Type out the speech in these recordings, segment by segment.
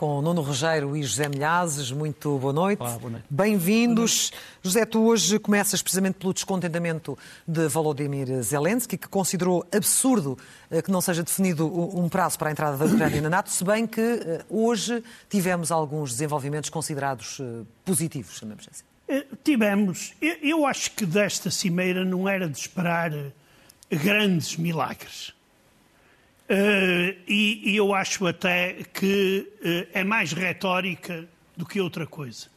com Nuno Rogério e José Milhazes. Muito boa noite. Olá, boa noite. Bem-vindos. José, tu hoje começas precisamente pelo descontentamento de Volodymyr Zelensky, que considerou absurdo eh, que não seja definido um prazo para a entrada da Ucrânia na NATO, se bem que eh, hoje tivemos alguns desenvolvimentos considerados eh, positivos, chamamos assim. Tivemos. Eu acho que desta cimeira não era de esperar grandes milagres. Uh, e, e, eu acho até que uh, é mais retórica do que outra coisa.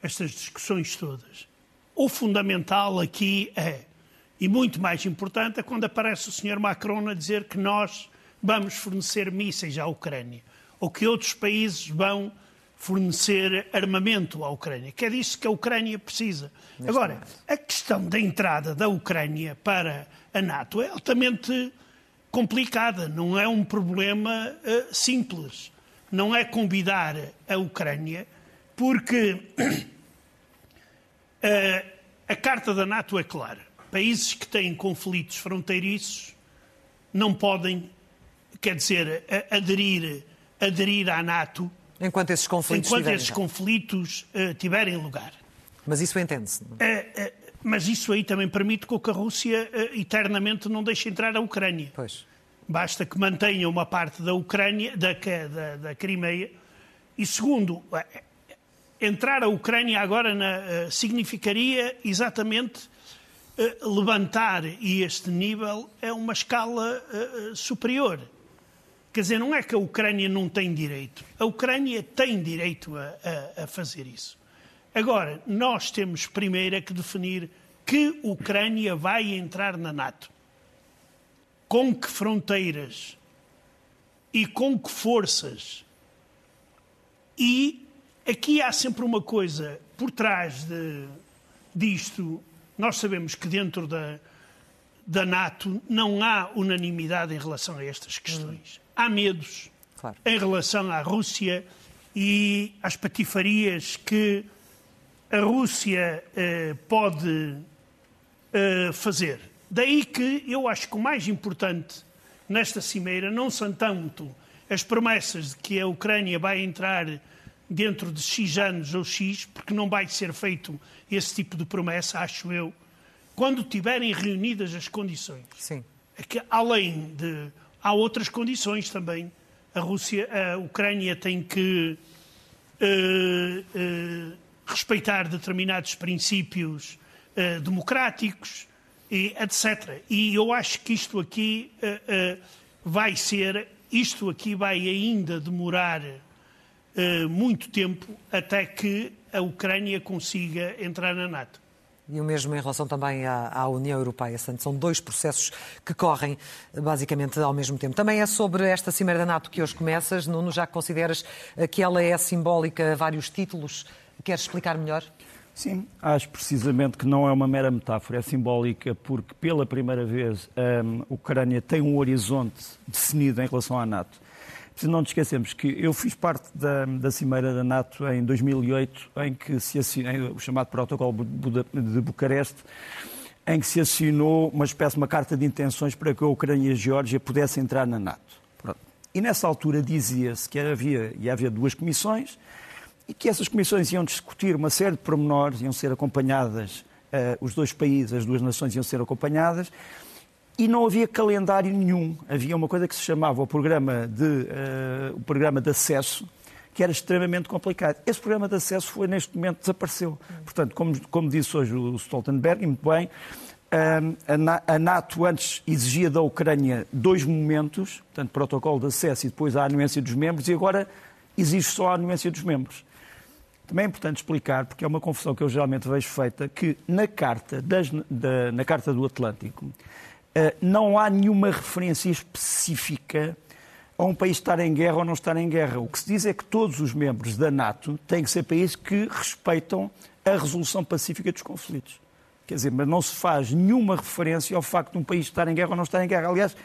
Estas discussões todas. O fundamental aqui é, e muito mais importante, é quando aparece o Sr. Macron a dizer que nós vamos fornecer mísseis à Ucrânia, ou que outros países vão fornecer armamento à Ucrânia, que é disso que a Ucrânia precisa. Neste Agora, momento. a questão da entrada da Ucrânia para a NATO é altamente complicada, não é um problema uh, simples. Não é convidar a Ucrânia, porque uh, a carta da NATO é clara. Países que têm conflitos fronteiriços não podem, quer dizer, aderir, aderir à NATO enquanto esses conflitos, enquanto tiverem, esses conflitos uh, tiverem lugar. Mas isso entende-se. Mas isso aí também permite que a Rússia uh, eternamente não deixe entrar a Ucrânia. Pois. Basta que mantenha uma parte da Ucrânia, da, da, da Crimeia. E segundo, eh, entrar a Ucrânia agora na, uh, significaria exatamente levantar e este nível é uma escala superior. Quer dizer, não é que a Ucrânia não tem direito. A Ucrânia tem direito a, a, a fazer isso. Agora, nós temos primeiro que definir que Ucrânia vai entrar na NATO. Com que fronteiras e com que forças. E aqui há sempre uma coisa por trás de, disto. Nós sabemos que dentro da, da NATO não há unanimidade em relação a estas questões. Há medos claro. em relação à Rússia e às patifarias que a Rússia eh, pode eh, fazer. Daí que eu acho que o mais importante nesta cimeira não são tanto as promessas de que a Ucrânia vai entrar dentro de X anos ou X, porque não vai ser feito esse tipo de promessa, acho eu, quando tiverem reunidas as condições. Sim. É que, além de. Há outras condições também. A Rússia, a Ucrânia tem que. Uh, uh, respeitar determinados princípios uh, democráticos, e, etc. E eu acho que isto aqui uh, vai ser, isto aqui vai ainda demorar muito tempo até que a Ucrânia consiga entrar na NATO. E o mesmo em relação também à, à, União Europeia. São dois processos que correm basicamente ao mesmo tempo. Também é sobre esta Cimeira da NATO que hoje começas. Nuno, já consideras que ela é simbólica a vários títulos Queres explicar melhor? Sim, acho precisamente que não é uma mera metáfora, é simbólica, porque pela primeira vez hum, a Ucrânia tem um horizonte definido em relação à NATO. Não nos esquecemos que eu fiz parte da, da Cimeira da NATO em 2008, em que se assinou o chamado Protocolo de Bucareste, em que se assinou uma espécie de uma carta de intenções para que a Ucrânia e a Geórgia pudessem entrar na NATO. Pronto. E nessa altura dizia-se que havia, havia duas comissões, e que essas comissões iam discutir uma série de pormenores, iam ser acompanhadas, uh, os dois países, as duas nações iam ser acompanhadas, e não havia calendário nenhum. Havia uma coisa que se chamava o programa de, uh, o programa de acesso, que era extremamente complicado. Esse programa de acesso foi, neste momento, desapareceu. Portanto, como, como disse hoje o Stoltenberg, e muito bem, eh, a NATO antes exigia da Ucrânia dois momentos, portanto, protocolo de acesso e depois a anuência dos membros, e agora exige só a anuência dos membros. Também é importante explicar, porque é uma confusão que eu geralmente vejo feita, que na Carta, das, da, na carta do Atlântico uh, não há nenhuma referência específica a um país estar em guerra ou não estar em guerra. O que se diz é que todos os membros da NATO têm que ser países que respeitam a resolução pacífica dos conflitos. Quer dizer, mas não se faz nenhuma referência ao facto de um país estar em guerra ou não estar em guerra. Aliás,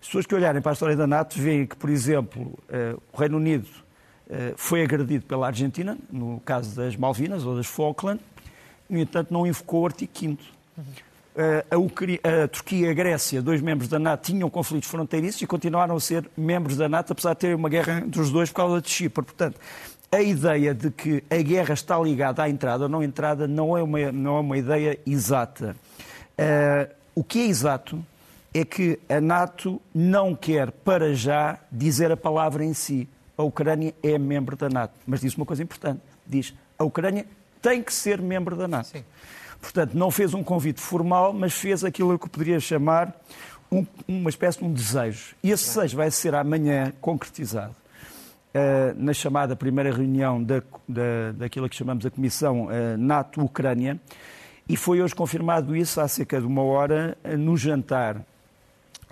as pessoas que olharem para a história da NATO veem que, por exemplo, uh, o Reino Unido eh, foi agredido pela Argentina, no caso das Malvinas ou das Falkland, no entanto não invocou o artigo 5 uhum. a, a, Turquia e a Grécia, dois membros da NATO, tinham conflitos fronteiriços e continuaram a ser membros da NATO, apesar de ter uma guerra entre os dois por causa de Chipre. Portanto, a ideia de que a guerra está ligada à entrada ou não entrada não é uma, não é uma ideia exata. Uh, o que é exato é que a NATO não quer, para já, dizer a palavra em si. A Ucrânia é membro da NATO. Mas diz uma coisa importante. Diz, a Ucrânia tem que ser membro da NATO. Sim. Portanto, não fez um convite formal, mas fez aquilo que poderia chamar um, uma espécie de um desejo. E esse desejo vai ser amanhã concretizado uh, na chamada primeira reunião da, da, daquilo que chamamos a Comissão uh, NATO-Ucrânia, e foi hoje confirmado isso há cerca de uma hora uh, no jantar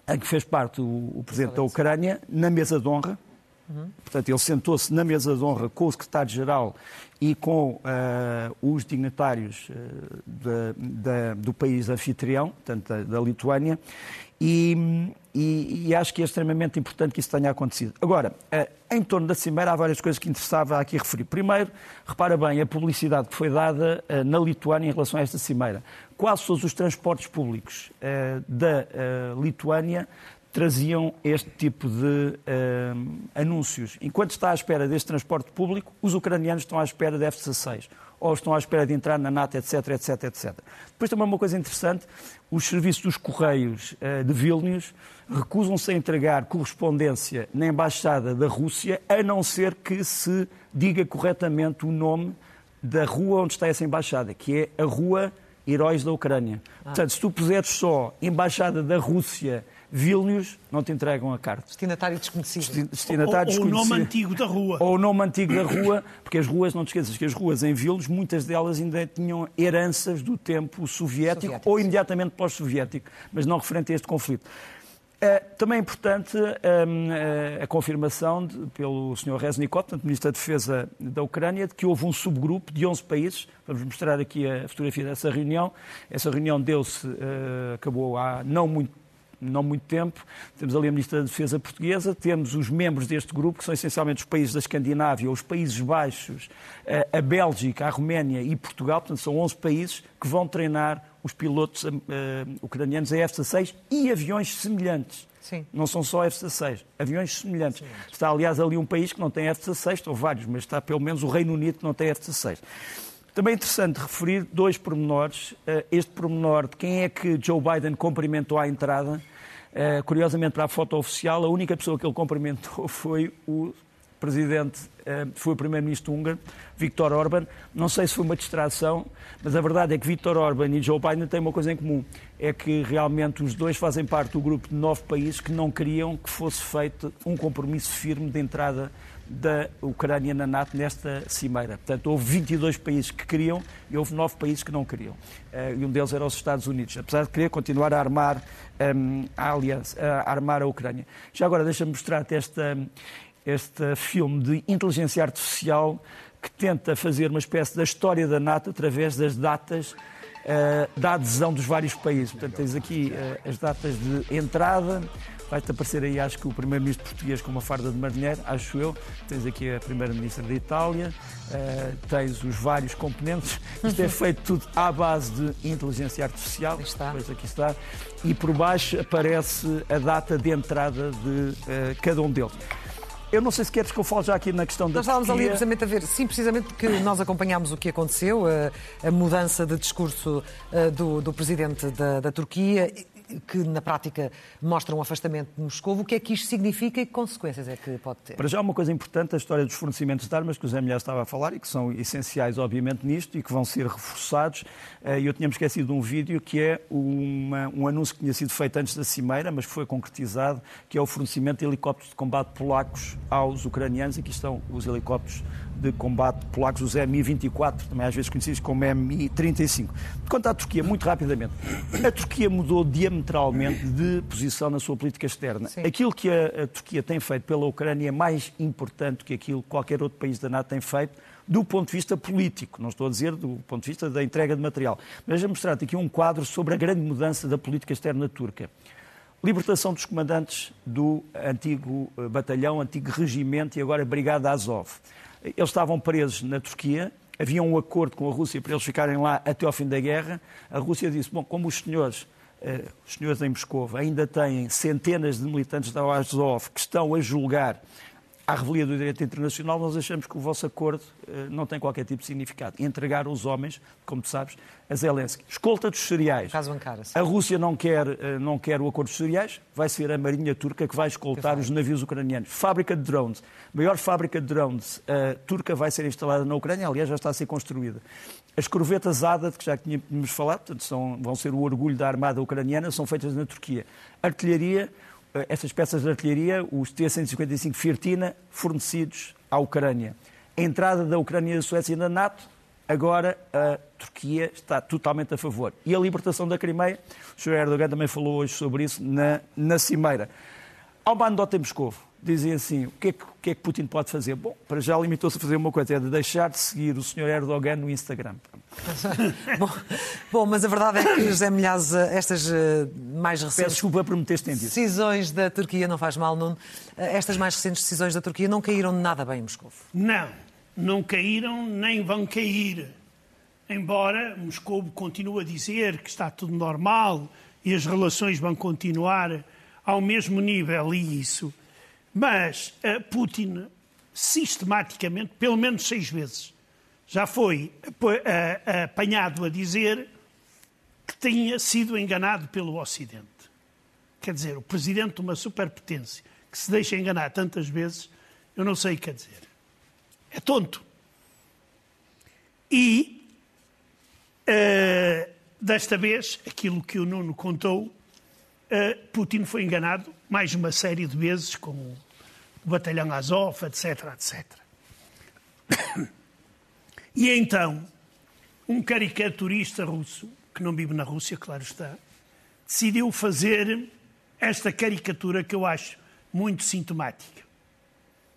em que fez parte o, o Presidente da Ucrânia, na mesa de honra. Uhum. Portanto, ele sentou-se na mesa de honra com o Secretário-Geral e com uh, os dignatários uh, de, do país anfitrião, portanto, da, da Lituânia, e, e, e, acho que é extremamente importante que isso tenha acontecido. Agora, uh, em torno da Cimeira há várias coisas que interessava aqui referir. Primeiro, repara bem a publicidade que foi dada na Lituânia em relação a esta Cimeira. Quase todos os transportes públicos da Lituânia traziam este tipo de uh, anúncios. Enquanto está à espera deste transporte público, os ucranianos estão à espera de F-16, ou estão à espera de entrar na NATO, etc, etc, etc. Depois também uma coisa interessante, os serviços dos Correios uh, de Vilnius recusam-se a entregar correspondência na Embaixada da Rússia, a não ser que se diga corretamente o nome da rua onde está essa embaixada, que é a Rua Heróis da Ucrânia. Ah. Portanto, se tu puseres só Embaixada da Rússia Vilnius não te entregam a carta. Destinatário desconhecido. Destinatário ou, ou o nome antigo da rua. Ou o nome antigo da rua, porque as ruas, não te esqueças que as ruas em Vilnius, muitas delas ainda tinham heranças do tempo soviético, soviético ou imediatamente pós-soviético, mas não referente a este conflito. Uh, também é importante uh, uh, a confirmação de, pelo Sr. Reznikov, portanto, Ministro da Defesa da Ucrânia, de que houve um subgrupo de 11 países. Vamos mostrar aqui a fotografia dessa reunião. Essa reunião deu-se, acabou há não muito não muito tempo. Temos ali a Ministra da Defesa portuguesa, temos os membros deste grupo, que são essencialmente os países da Escandinávia, os Países Baixos, eh, a Bélgica, a Roménia e Portugal, portanto são 11 países que vão treinar os pilotos uh, ucranianos a F-16 e aviões semelhantes. Sim. Não são só F-16, aviões semelhantes. Sim. Está, aliás, ali um país que não tem F-16, estão vários, mas está pelo menos o Reino Unido que não tem F-16. Também é interessante referir dois pormenores. Este pormenor de quem é que Joe Biden cumprimentou à entrada Uh, curiosamente, para a foto oficial, a única pessoa que ele cumprimentou foi o presidente, uh, foi o primeiro-ministro húngaro, Viktor Orban. Não sei se foi uma distração, mas a verdade é que Viktor Orban e Joe Biden têm uma coisa em comum: é que realmente os dois fazem parte do grupo de nove países que não queriam que fosse feito um compromisso firme de entrada da Ucrânia na NATO nesta cimeira. Portanto, houve 22 países que queriam e houve 9 países que não queriam. Uh, e um deles era os Estados Unidos, apesar de querer continuar a armar um, ehm, a aliança, a armar a Ucrânia. Já agora, deixa-me mostrar-te este filme de inteligência artificial que tenta fazer uma espécie da história da NATO através das datas uh, da adesão dos vários países. Portanto, tens aqui uh, as datas de entrada, Vai-te aparecer aí, acho que o primeiro-ministro português com uma farda de marinheiro, acho eu. Tens aqui a primeira-ministra da Itália, uh, tens os vários componentes. Isto é feito tudo à base de inteligência artificial. Aqui está. Pois aqui está. E por baixo aparece a data de entrada de uh, cada um deles. Eu não sei se queres que eu fale já aqui na questão da Nós estávamos ali precisamente a ver, sim, precisamente porque nós acompanhámos o que aconteceu, a, a mudança de discurso uh, do, do, presidente da, da Turquia que na prática mostra um afastamento de Moscou. O que é que isto significa e que consequências é que pode ter? Para já, uma coisa importante, a história dos fornecimentos de armas, que o Zé Milhar estava a falar e que são essenciais, obviamente, nisto e que vão ser reforçados. Eh, eu tinha-me esquecido de um vídeo que é uma, um anúncio que tinha sido feito antes da Cimeira, mas que foi concretizado, que é o fornecimento de helicópteros de combate polacos aos ucranianos. Aqui estão os helicópteros de combate polacos, os Mi-24, também às vezes conhecidos como Mi-35. Quanto à Turquia, muito rapidamente, a Turquia mudou diametralmente de posição na sua política externa. Sim. Aquilo que a, a Turquia tem feito pela Ucrânia é mais importante que aquilo que qualquer outro país da NATO tem feito do ponto de vista político, não estou a dizer do ponto de vista da entrega de material. Mas já mostrar-te aqui um quadro sobre a grande mudança da política externa turca. Libertação dos comandantes do antigo eh, batalhão, antigo regimento e agora Brigada Azov. Eles estavam presos na Turquia havia um acordo com a Rússia para eles ficarem lá até ao fim da guerra. A Rússia disse: bom, como os senhores, os senhores em Moscou ainda têm centenas de militantes da Azov que estão a julgar à revelia do direito internacional, nós achamos que o vosso acordo uh, não tem qualquer tipo de significado. Entregar os homens, como tu sabes, a Zelensky. Escolta dos cereais. Caso Ankara, a Rússia não quer, uh, não quer o acordo dos cereais, vai ser a marinha turca que vai escoltar os navios ucranianos. Fábrica de drones. A maior fábrica de drones uh, turca vai ser instalada na Ucrânia, aliás, já está a ser construída. As corvetas ADA, que já tínhamos falado, portanto, são, vão ser o orgulho da armada ucraniana, são feitas na Turquia. Artilharia, essas peças de artilharia, os T-155 Firtina, fornecidos à Ucrânia. A entrada da Ucrânia e da Suécia na NATO, agora a Turquia está totalmente a favor. E a libertação da Crimeia, o Sr. Erdogan também falou hoje sobre isso na, na Cimeira. Ao Bandota em Moscou, dizem assim, o que, é que, o que, é que Putin pode fazer? Bom, para já limitou-se a fazer uma coisa, é de deixar de seguir o Sr. Erdogan no Instagram. bom, bom, mas a verdade é que, José Milhaz, estas eh, mais recentes... Peço desculpa por me ter estendido. Decisões da Turquia, não faz mal, Nuno. Eh, estas mais recentes decisões da Turquia não caíram nada bem em Moscou. Não, não caíram nem vão cair. Embora Moscou continue a dizer que está tudo normal e as relações vão continuar ao mesmo nível e isso mas uh, Putin, sistematicamente, pelo menos seis vezes, já foi uh, apanhado a dizer que tinha sido enganado pelo Ocidente. Quer dizer, o presidente de uma superpotência que se deixa enganar tantas vezes, eu não sei o que quer dizer. É tonto. E, uh, desta vez, aquilo que o Nuno contou, uh, Putin foi enganado mais uma série de vezes com o batalhão Azov, etc, etc. E então, um caricaturista russo, que não vive na Rússia, claro está, decidiu fazer esta caricatura que eu acho muito sintomática.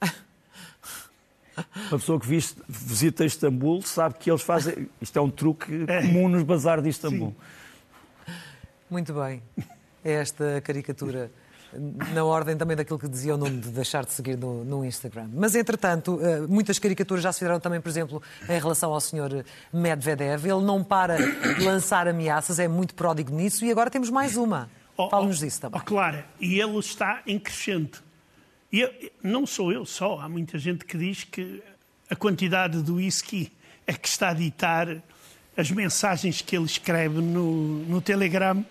Uma pessoa que visita Istambul sabe que eles fazem. Isto é um truque é. comum nos bazares de Istambul. Sim. Muito bem. É esta caricatura na ordem também daquilo que dizia o nome de deixar de seguir no, no, Instagram. Mas, entretanto, eh, muitas caricaturas já se fizeram também, por exemplo, em relação ao senhor Medvedev. Ele não para de lançar ameaças, é muito pródigo nisso, e agora temos mais uma. Oh, Fala-nos oh, disso também. Oh, Clara, e ele está em crescente. E eu, não sou eu só, há muita gente que diz que a quantidade do whisky é que está a ditar as mensagens que ele escreve no, no Telegram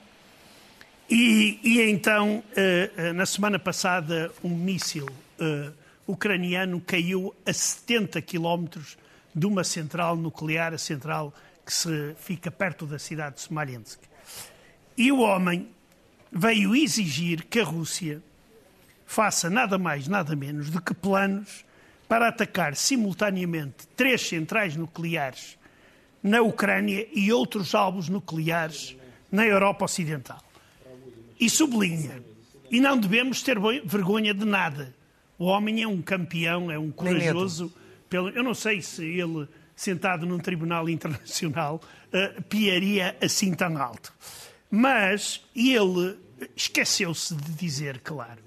e, e então, uh, na semana passada, um míssil uh, ucraniano caiu a 70 quilómetros de uma central nuclear, a central que se fica perto da cidade de Smolensk. E o homem veio exigir que a Rússia faça nada mais, nada menos do que planos para atacar simultaneamente três centrais nucleares na Ucrânia e outros alvos nucleares na Europa Ocidental e sublinha. E não devemos ter vergonha de nada. O homem é um campeão, é um corajoso. Pelo, eu não sei se ele, sentado num tribunal internacional, uh, piaria assim tão alto. Mas ele esqueceu-se de dizer, claro,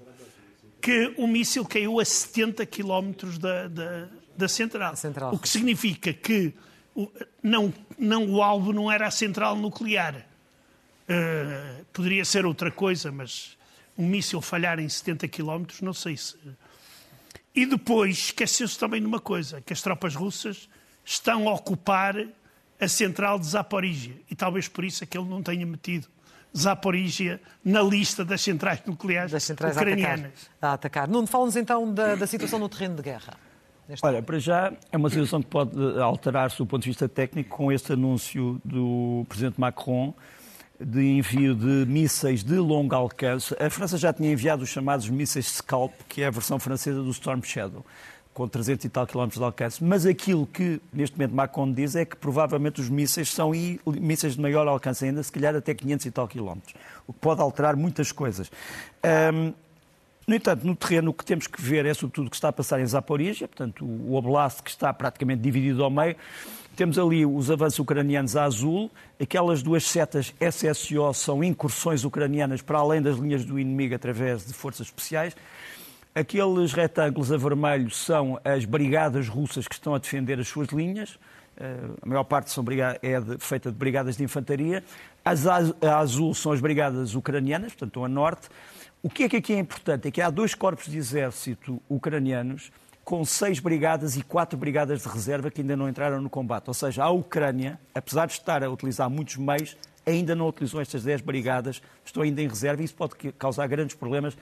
que o míssil caiu a 70 quilómetros da, da, da central. central. O que significa que o, não, não, o alvo não era a central nuclear. Uh, poderia ser outra coisa, mas um míssil falhar em 70 km, não sei se. E depois esqueceu-se também de uma coisa: que as tropas russas estão a ocupar a central de Zaporizhia. E talvez por isso é que ele não tenha metido Zaporizhia na lista das centrais nucleares das centrais ucranianas. A atacar. A atacar. Nuno, fala-nos então da, da situação no terreno de guerra. Olha, para já é uma situação que pode alterar-se do ponto de vista técnico com este anúncio do Presidente Macron de envio de mísseis de longo alcance. A França já tinha enviado os chamados mísseis Scalp, que é a versão francesa do Storm Shadow, com 300 e tal quilómetros de alcance. Mas aquilo que neste momento Macron diz é que provavelmente os mísseis são mísseis de maior alcance ainda, se calhar até 500 e tal quilómetros, o que pode alterar muitas coisas. Um, no entanto, no terreno, o que temos que ver é sobretudo o que está a passar em Zaporizhia, portanto, o oblast que está praticamente dividido ao meio. Temos ali os avanços ucranianos a azul, aquelas duas setas SSO são incursões ucranianas para além das linhas do inimigo através de forças especiais. Aqueles retângulos a vermelho são as brigadas russas que estão a defender as suas linhas. a maior parte são é de, feita de brigadas de infantaria. As a azul são as brigadas ucranianas, portanto, estão a norte. O que é que aqui é importante? É que há dois corpos de exército ucranianos com seis brigadas e quatro brigadas de reserva que ainda não entraram no combate. Ou seja, a Ucrânia, apesar de estar a utilizar muitos meios, ainda não utilizou estas dez brigadas, estão ainda em reserva e isso pode causar grandes problemas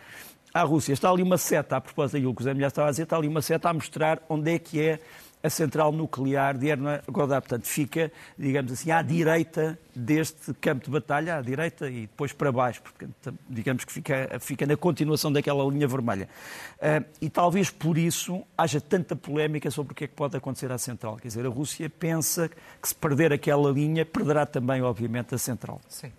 à Rússia. Está ali uma seta, a propósito daquilo que o Zé Milhar estava a dizer, está ali uma seta a mostrar onde é que é a central nuclear de Erna-Godá. Portanto, fica, digamos assim, à direita deste campo de batalha, à direita e depois para baixo, porque digamos que fica, fica na continuação daquela linha vermelha. Uh, e talvez por isso haja tanta polémica sobre o que é que pode acontecer à central. Quer dizer, a Rússia pensa que se perder aquela linha, perderá também, obviamente, a central. Sim.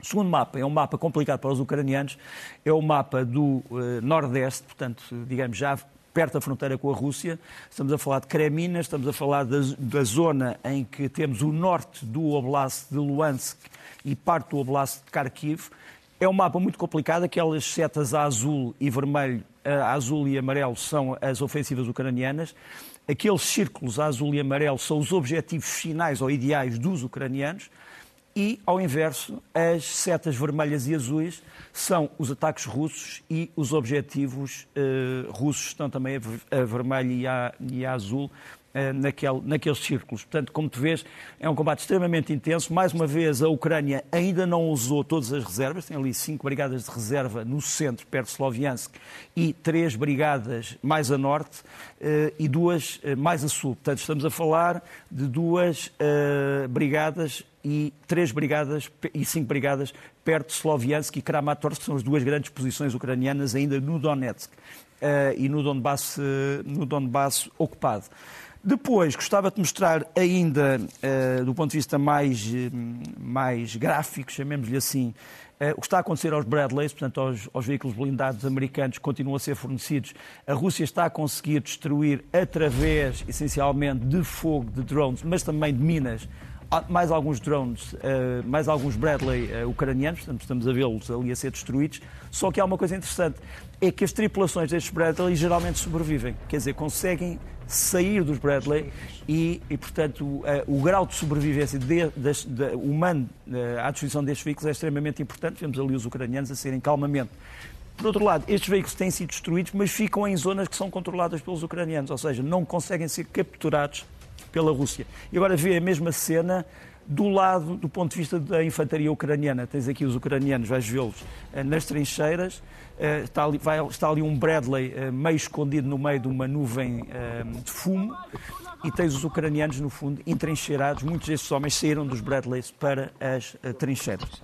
O segundo mapa é um mapa complicado para os ucranianos, é o mapa do uh, Nordeste, portanto, digamos, já perto da fronteira com a Rússia. Estamos a falar de Kremina, estamos a falar da, da zona em que temos o norte do Oblast de Luhansk e parte do Oblast de Kharkiv. É um mapa muito complicado, aquelas setas a azul e vermelho, a azul e amarelo são as ofensivas ucranianas. Aqueles círculos a azul e amarelo são os objetivos finais ou ideais dos ucranianos e, ao inverso, as setas vermelhas e azuis são os ataques russos e os objetivos uh, russos estão também a, vermelho e a, e a azul naquele, naqueles círculos. Portanto, como tu vês, é um combate extremamente intenso. Mais uma vez, a Ucrânia ainda não usou todas as reservas, tem ali cinco brigadas de reserva no centro, perto de Sloviansk, e três brigadas mais a norte uh, e duas mais a sul. Portanto, estamos a falar de duas brigadas e três brigadas e cinco brigadas perto de Sloviansk e Kramatorsk, que são as duas grandes posições ucranianas ainda no Donetsk uh, e no Donbass, uh, no Donbass ocupado. Depois, gostava de mostrar ainda, uh, do ponto de vista mais, mais gráfico, chamemos-lhe assim, o que está a acontecer aos Bradleys, portanto aos, aos, veículos blindados americanos que continuam a ser fornecidos. A Rússia está a conseguir destruir através, essencialmente, de fogo, de drones, mas também de minas, mais alguns drones, eh, mais alguns Bradley eh, ucranianos, portanto estamos a vê-los ali a ser destruídos. Só que há uma coisa interessante, é que as tripulações destes Bradley geralmente sobrevivem, quer dizer, conseguem sair dos Bradley e, e portanto, o, eh, o, grau de sobrevivência de, de, de, humano à destruição destes veículos é extremamente importante. Vemos ali os ucranianos a serem calmamente por outro lado, estes veículos têm sido destruídos, mas ficam em zonas que são controladas pelos ucranianos, ou seja, não conseguem ser capturados pela Rússia. E agora vê a mesma cena do lado, do ponto de vista da infantaria ucraniana. Tens aqui os ucranianos, vais vê-los eh, nas trincheiras. Eh, está ali, vai, está ali um Bradley eh, meio escondido no meio de uma nuvem de fumo. E tens os ucranianos, no fundo, entrincheirados. Muitos destes homens saíram dos Bradleys para as trincheiras.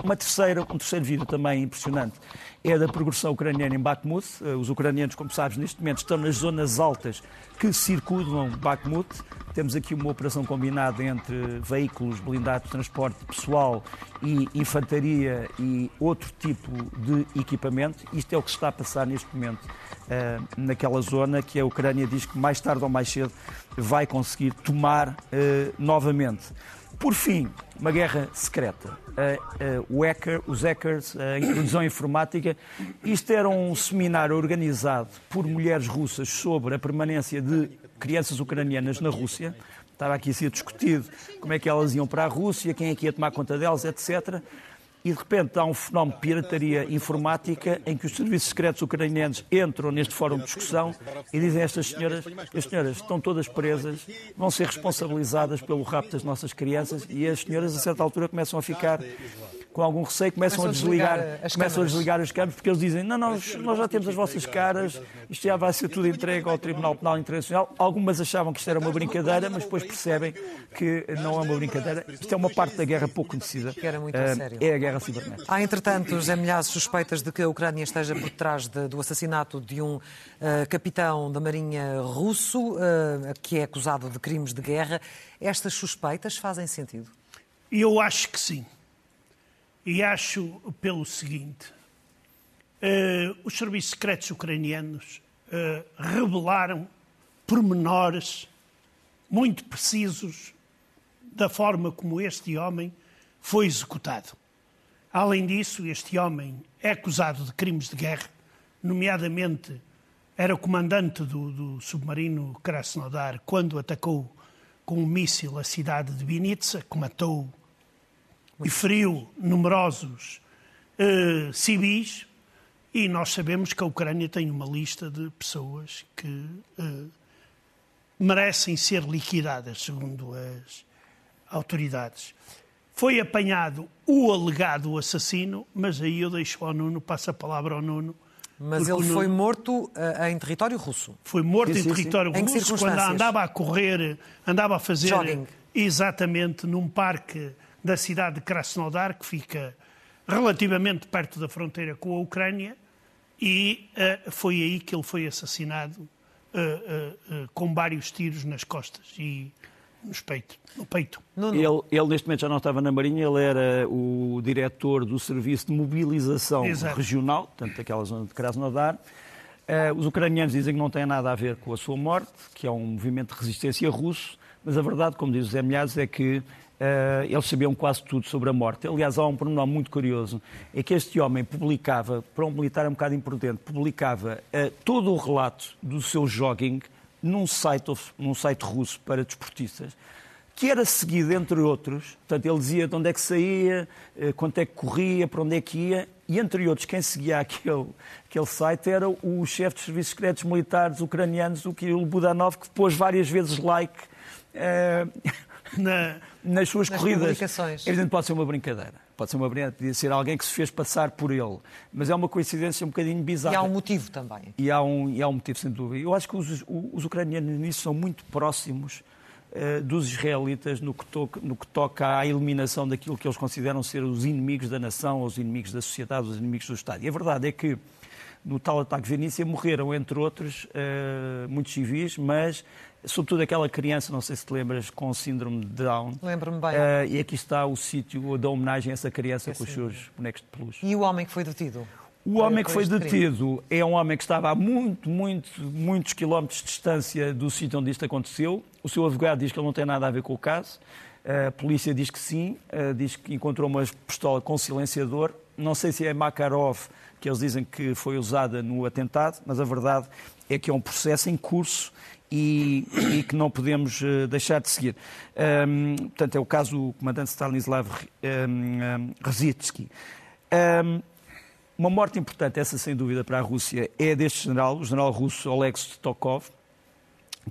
Uma terceira, um terceiro vídeo também impressionante é da progressão ucraniana em Bakhmut. Eh, os ucranianos, como sabes, neste momento estão nas zonas altas que circundam Bakhmut. Temos aqui uma operação combinada entre veículos blindados transporte pessoal e infantaria e outro tipo de equipamento. Isto é o que está a passar neste momento uh, naquela zona que a Ucrânia diz que mais tarde ou mais cedo vai conseguir tomar uh, novamente. Por fim, uma guerra secreta. O hacker, os hackers, a introdução informática. Isto era um seminário organizado por mulheres russas sobre a permanência de crianças ucranianas na Rússia. Estava aqui a ser discutido como é que elas iam para a Rússia, quem é que ia tomar conta delas, etc e de repente há um fenómeno de pirataria informática em que os serviços secretos ucranianos entram neste fórum de discussão e dizem estas senhoras, as senhoras estão todas presas, vão ser responsabilizadas pelo rapto das nossas crianças e as senhoras a certa altura começam a ficar com algum receio, começam, começam a desligar, desligar começam a desligar os campos porque eles dizem não, nós, nós já temos as vossas caras, isto já vai ser tudo entregue ao Tribunal Penal Internacional. Algumas achavam que isto era uma brincadeira, mas depois percebem que não é uma brincadeira. Isto é uma parte da guerra pouco conhecida. Que era muito uh, sério. É a guerra cibernética. Há, entretanto, José Milhazes, suspeitas de que a Ucrânia esteja por trás de, do assassinato de um uh, capitão da Marinha russo, uh, que é acusado de crimes de guerra. Estas suspeitas fazem sentido? Eu acho que sim. E acho pelo seguinte: uh, os serviços secretos ucranianos uh, revelaram pormenores muito precisos da forma como este homem foi executado. Além disso, este homem é acusado de crimes de guerra, nomeadamente era comandante do, do submarino Krasnodar quando atacou com um míssil a cidade de Vinitsa, que matou e feriu numerosos uh, civis, e nós sabemos que a Ucrânia tem uma lista de pessoas que uh, merecem ser liquidadas, segundo as autoridades. Foi apanhado o alegado assassino, mas aí eu deixo ao Nuno, passo a palavra ao Nuno. Mas ele Nuno... foi morto uh, em território russo. Foi morto sim, em território sim. russo quando andava a correr, andava a fazer Jogging. exatamente num parque da cidade de Krasnodar, que fica relativamente perto da fronteira com a Ucrânia, e uh, foi aí que ele foi assassinado uh, com vários tiros nas costas. E no peito. No peito. Não, não. Ele, ele, neste momento, já não estava na Marinha, ele era o diretor do Serviço de Mobilização Exato. Regional, portanto, daquela zona de Krasnodar. Uh, os ucranianos dizem que não tem nada a ver com a sua morte, que é um movimento de resistência russo, mas a verdade, como diz o Zé Milhares, é que uh, eles sabiam quase tudo sobre a morte. Aliás, há um pormenor muito curioso, é que este homem publicava, para um militar é um bocado imprudente, publicava uh, todo o relato do seu jogging num site, num site russo para desportistas, que era seguido, entre outros, portanto, ele dizia de onde é que saía, eh, quanto é que corria, para onde é que ia, e entre outros, quem seguia aquele, aquele site era o chefe dos serviços secretos militares ucranianos, o Kirill Budanov, que pôs várias vezes like uh, na, nas suas nas corridas. Evidente, pode ser uma brincadeira. Pode ser uma brincadeira, podia ser alguém que se fez passar por ele. Mas é uma coincidência um bocadinho bizarra. E há um motivo também. E há um, e há um motivo, sem dúvida. Eu acho que os, os ucranianos nisso são muito próximos uh, dos israelitas no que, toca, no que toca à eliminação daquilo que eles consideram ser os inimigos da nação, os inimigos da sociedade, os inimigos do Estado. E a verdade é que no tal ataque de Venícia morreram, entre outros, uh, muitos civis, mas sobretudo aquela criança, não sei se te lembras, com síndrome de Down. Lembro-me bem. Uh, e aqui está o sítio da homenagem a essa criança é com sim. os seus bonecos de peluche. E o homem que foi detido? O homem que foi detido é um homem que estava a muito, muito, muitos quilómetros de distância do sítio onde isto aconteceu. O seu advogado diz que ele não tem nada a ver com o caso. A polícia diz que sim, uh, diz que encontrou uma pistola com silenciador. Não sei se é Makarov, que eles dizem que foi usada no atentado, mas a verdade é que é um processo em curso e, e, que não podemos uh, deixar de seguir. Um, portanto, é o caso do comandante Stanislav um, Rezitsky. Um, uma morte importante, essa sem dúvida para a Rússia, é deste general, o general russo Oleg Stokov,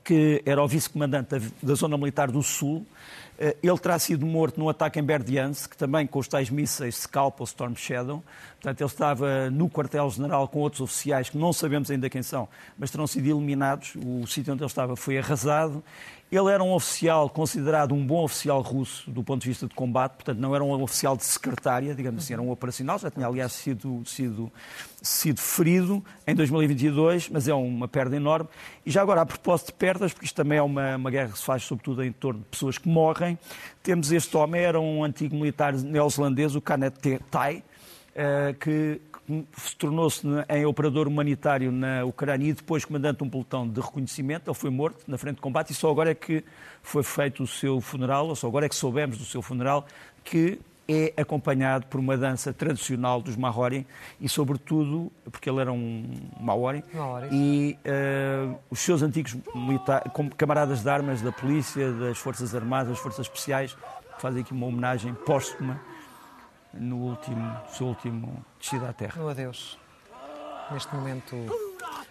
que era o vice-comandante da, Zona Militar do Sul, eh, ele terá sido morto num ataque em Berdiansk, que também com os tais mísseis Scalp ou Storm Shadow. Portanto, ele estava no quartel-general com outros oficiais que não sabemos ainda quem são, mas terão sido eliminados. O sítio onde ele estava foi arrasado ele era um oficial considerado um bom oficial russo do ponto de vista de combate, portanto não era um oficial de secretária, digamos assim, era um operacional, já tinha aliás sido, sido, sido ferido em 2022, mas é uma perda enorme. E já agora, a propósito de perdas, porque isto também é uma, uma guerra que se faz sobretudo em torno de pessoas que morrem, temos este homem, era um antigo militar neozelandês, o Kenneth Tai, eh, que tornou-se em operador humanitário na Ucrânia e depois comandante de um pelotão de reconhecimento. Ele foi morto na frente de combate e só agora é que foi feito o seu funeral, ou só agora é que soubemos do seu funeral, que é acompanhado por uma dança tradicional dos Mahori e, sobretudo, porque ele era um Maori, Maori. e uh, os seus antigos camaradas de armas da polícia, das Forças Armadas, das Forças Especiais, fazem aqui uma homenagem póstuma no último, seu último descida à Terra. No adeus, neste momento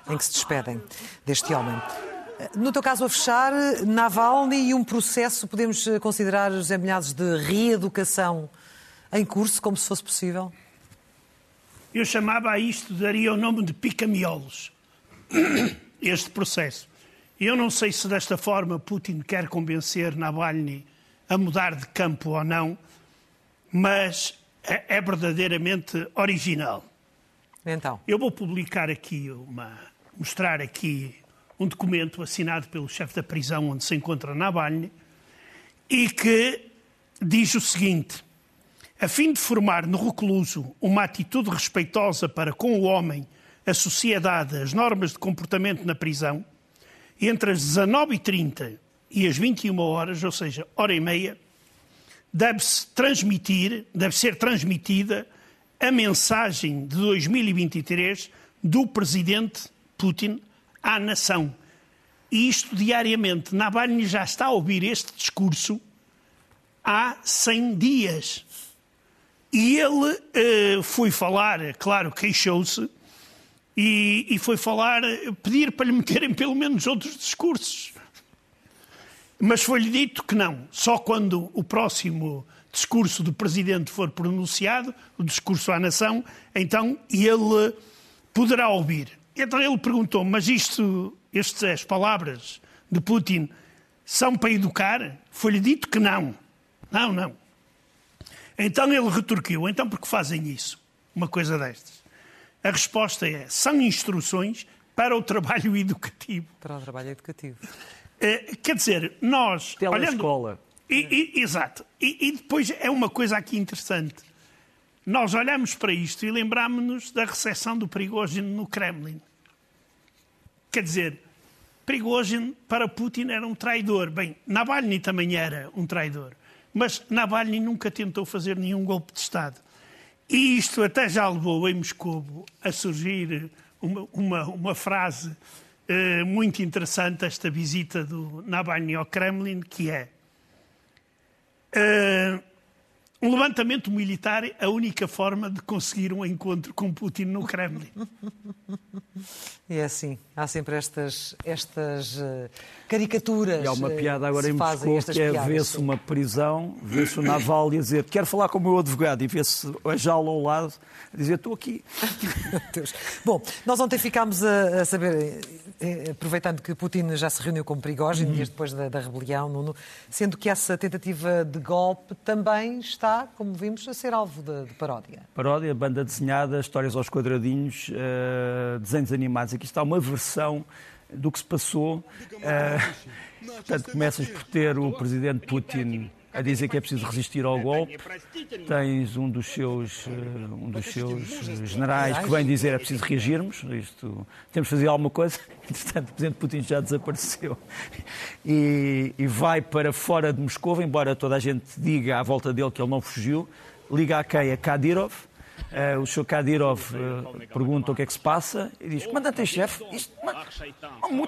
em que se despedem deste homem. No teu caso, a fechar, Navalny e um processo, podemos considerar, os Milhares, de reeducação em curso, como se fosse possível? Eu chamava a isto, daria o nome de pica-miolos, este processo. Eu não sei se desta forma Putin quer convencer Navalny a mudar de campo ou não, mas é, é verdadeiramente original. Então. Eu vou publicar aqui uma, mostrar aqui um documento assinado pelo chefe da prisão onde se encontra Navalny e que diz o seguinte: a fim de formar no recluso uma atitude respeitosa para com o homem, a sociedade, as normas de comportamento na prisão, entre as 19h30 e as 21 horas, ou seja, hora e meia, deve-se transmitir, deve ser transmitida a mensagem de 2023 do presidente Putin à nação. E isto diariamente. Navalny já está a ouvir este discurso há 100 dias. E ele uh, foi falar, claro, queixou-se, e, e, foi falar, pedir para lhe meterem pelo menos outros discursos. Mas foi-lhe dito que não. Só quando o próximo discurso do Presidente for pronunciado, o discurso à nação, então ele poderá ouvir. Então ele perguntou, mas isto, estas palavras de Putin são para educar? Foi-lhe dito que não. Não, não. Então ele retorquiu, então por que fazem isso? Uma coisa destas. A resposta é, são instruções para o trabalho educativo. Para o trabalho educativo. É, quer dizer, nós... Telescola. Olhando, e, e, exato. E, e, depois é uma coisa aqui interessante. Nós olhamos para isto e lembramos-nos da recepção do Prigozhin no Kremlin. Quer dizer, Prigozhin para Putin era um traidor. Bem, Navalny também era um traidor. Mas Navalny nunca tentou fazer nenhum golpe de Estado. E isto até já levou em Moscou a surgir uma, uma, uma frase eh, muito interessante, esta visita do Navalny ao Kremlin, que é Uh, um levantamento militar a única forma de conseguir um encontro com Putin no Kremlin. E é assim, há sempre estas, estas uh, caricaturas. E há uma piada agora em Moscou que é ver-se uma prisão, ver-se o naval e dizer quero falar com o meu advogado e ver-se a jaula ao lado a dizer estou aqui. Bom, nós ontem ficámos a, a saber aproveitando que Putin já se reuniu com Prigozhin uhum. dias depois da, da, rebelião, Nuno, sendo que essa tentativa de golpe também está, como vimos, a ser alvo de, de paródia. Paródia, banda desenhada, histórias aos quadradinhos, uh, desenhos animados. Aqui está uma versão do que se passou. Uh, portanto, começas por ter o presidente Putin a dizer que é preciso resistir ao golpe. Tens um dos seus, eh, um dos seus generais que vem dizer é preciso reagirmos. Isto, temos de fazer alguma coisa. Entretanto, o presidente Putin já desapareceu e, e vai para fora de Moscou, embora toda a gente diga à volta dele que ele não fugiu. Liga a quem? A Kadyrov. Uh, o Sr. Kadyrov uh, pergunta o que é que se passa e diz: Comandante-chefe, isto. Um,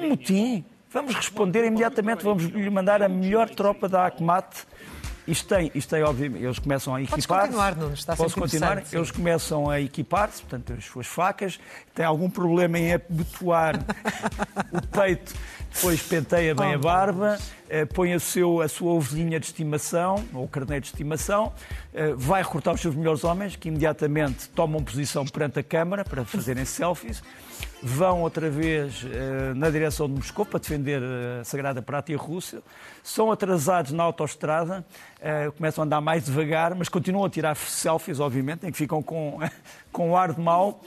um motim Vamos responder imediatamente, vamos lhe mandar a melhor tropa da Akhmat. Isto tem, isto tem obviamente, eles começam a equipar-se. Podes continuar, Nuno, está Posso continuar? Eles começam a equipar-se, portanto, as suas facas, têm algum problema em abotoar o peito, depois penteia bem a barba, eh, põe a, seu, a sua ovelhinha de estimação, ou carneiro de estimação, eh, vai recrutar os seus melhores homens, que imediatamente tomam posição perante a Câmara para fazerem selfies vão outra vez uh, na direção de Moscou para defender a Sagrada Pátria Rússia, são atrasados na autoestrada, começam a andar mais devagar, mas continuam a tirar selfies, obviamente, em que ficam com, com ar de mau.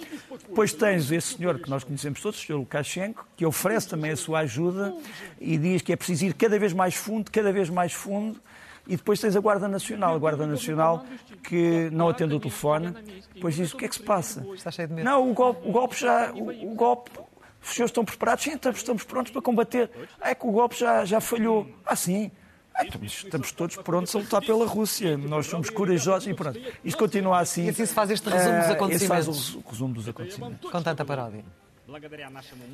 Depois tens esse senhor que nós conhecemos todos, o senhor Lukashenko, que oferece também a sua ajuda e diz que é preciso ir cada vez mais fundo, cada vez mais fundo, e depois tens a Guarda Nacional, a Guarda Nacional que não atende o telefone, depois diz o que é que se passa? Está cheio de medo. Não, o golpe, o golpe já. O, o golpe, os senhores estão preparados? Sim, estamos, estamos prontos para combater. É que o golpe já, já falhou. Ah, sim. Ah, então, estamos todos prontos a lutar pela Rússia. Nós somos corajosos e pronto. Isto continua assim. E assim se faz este resumo dos acontecimentos. Ah, faz o resumo dos acontecimentos. Com tanta paródia.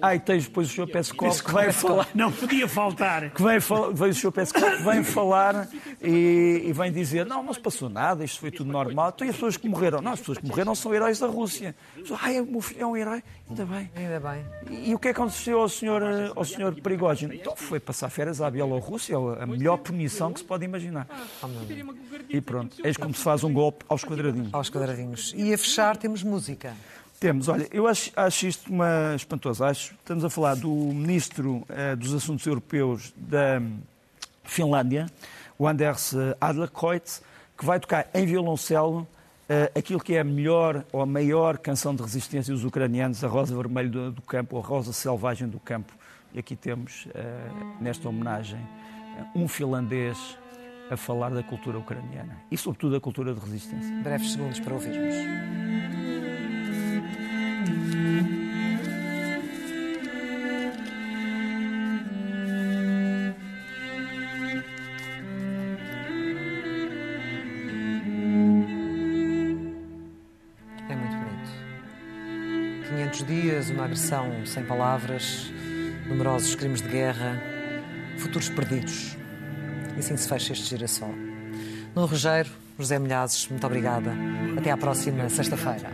Ah, e tens depois o Sr. Peskov que vai falar. Não podia faltar. Que vem, vem o Sr. Que vem falar e, e, vem dizer: não, não se passou nada, isto foi tudo normal. Então e as pessoas que morreram? Não, as pessoas que morreram são heróis da Rússia. Ai, o meu filho é um herói. Ainda bem. Ainda bem. E, e o que é que aconteceu ao Sr. Ao senhor Prigogine? Então foi passar férias à Bielorrússia, a melhor punição que se pode imaginar. E pronto, eis como se faz um golpe aos quadradinhos. Aos quadradinhos. E a fechar temos música. Temos, olha, eu acho, acho isto uma espantosa. Acho, estamos a falar do Ministro eh, dos Assuntos Europeus da Finlândia, o Anders Adlercreutz, que vai tocar em violoncelo eh, aquilo que é a melhor ou a maior canção de resistência dos ucranianos, a Rosa Vermelha do, do Campo, a Rosa Selvagem do Campo. E aqui temos, eh, nesta homenagem, um finlandês a falar da cultura ucraniana e, sobretudo, da cultura de resistência. Breves segundos para ouvirmos. Uma agressão sem palavras, numerosos crimes de guerra, futuros perdidos. E assim se fecha este girassol. Nuno Rogério, José Milhazes, muito obrigada. Até à próxima sexta-feira,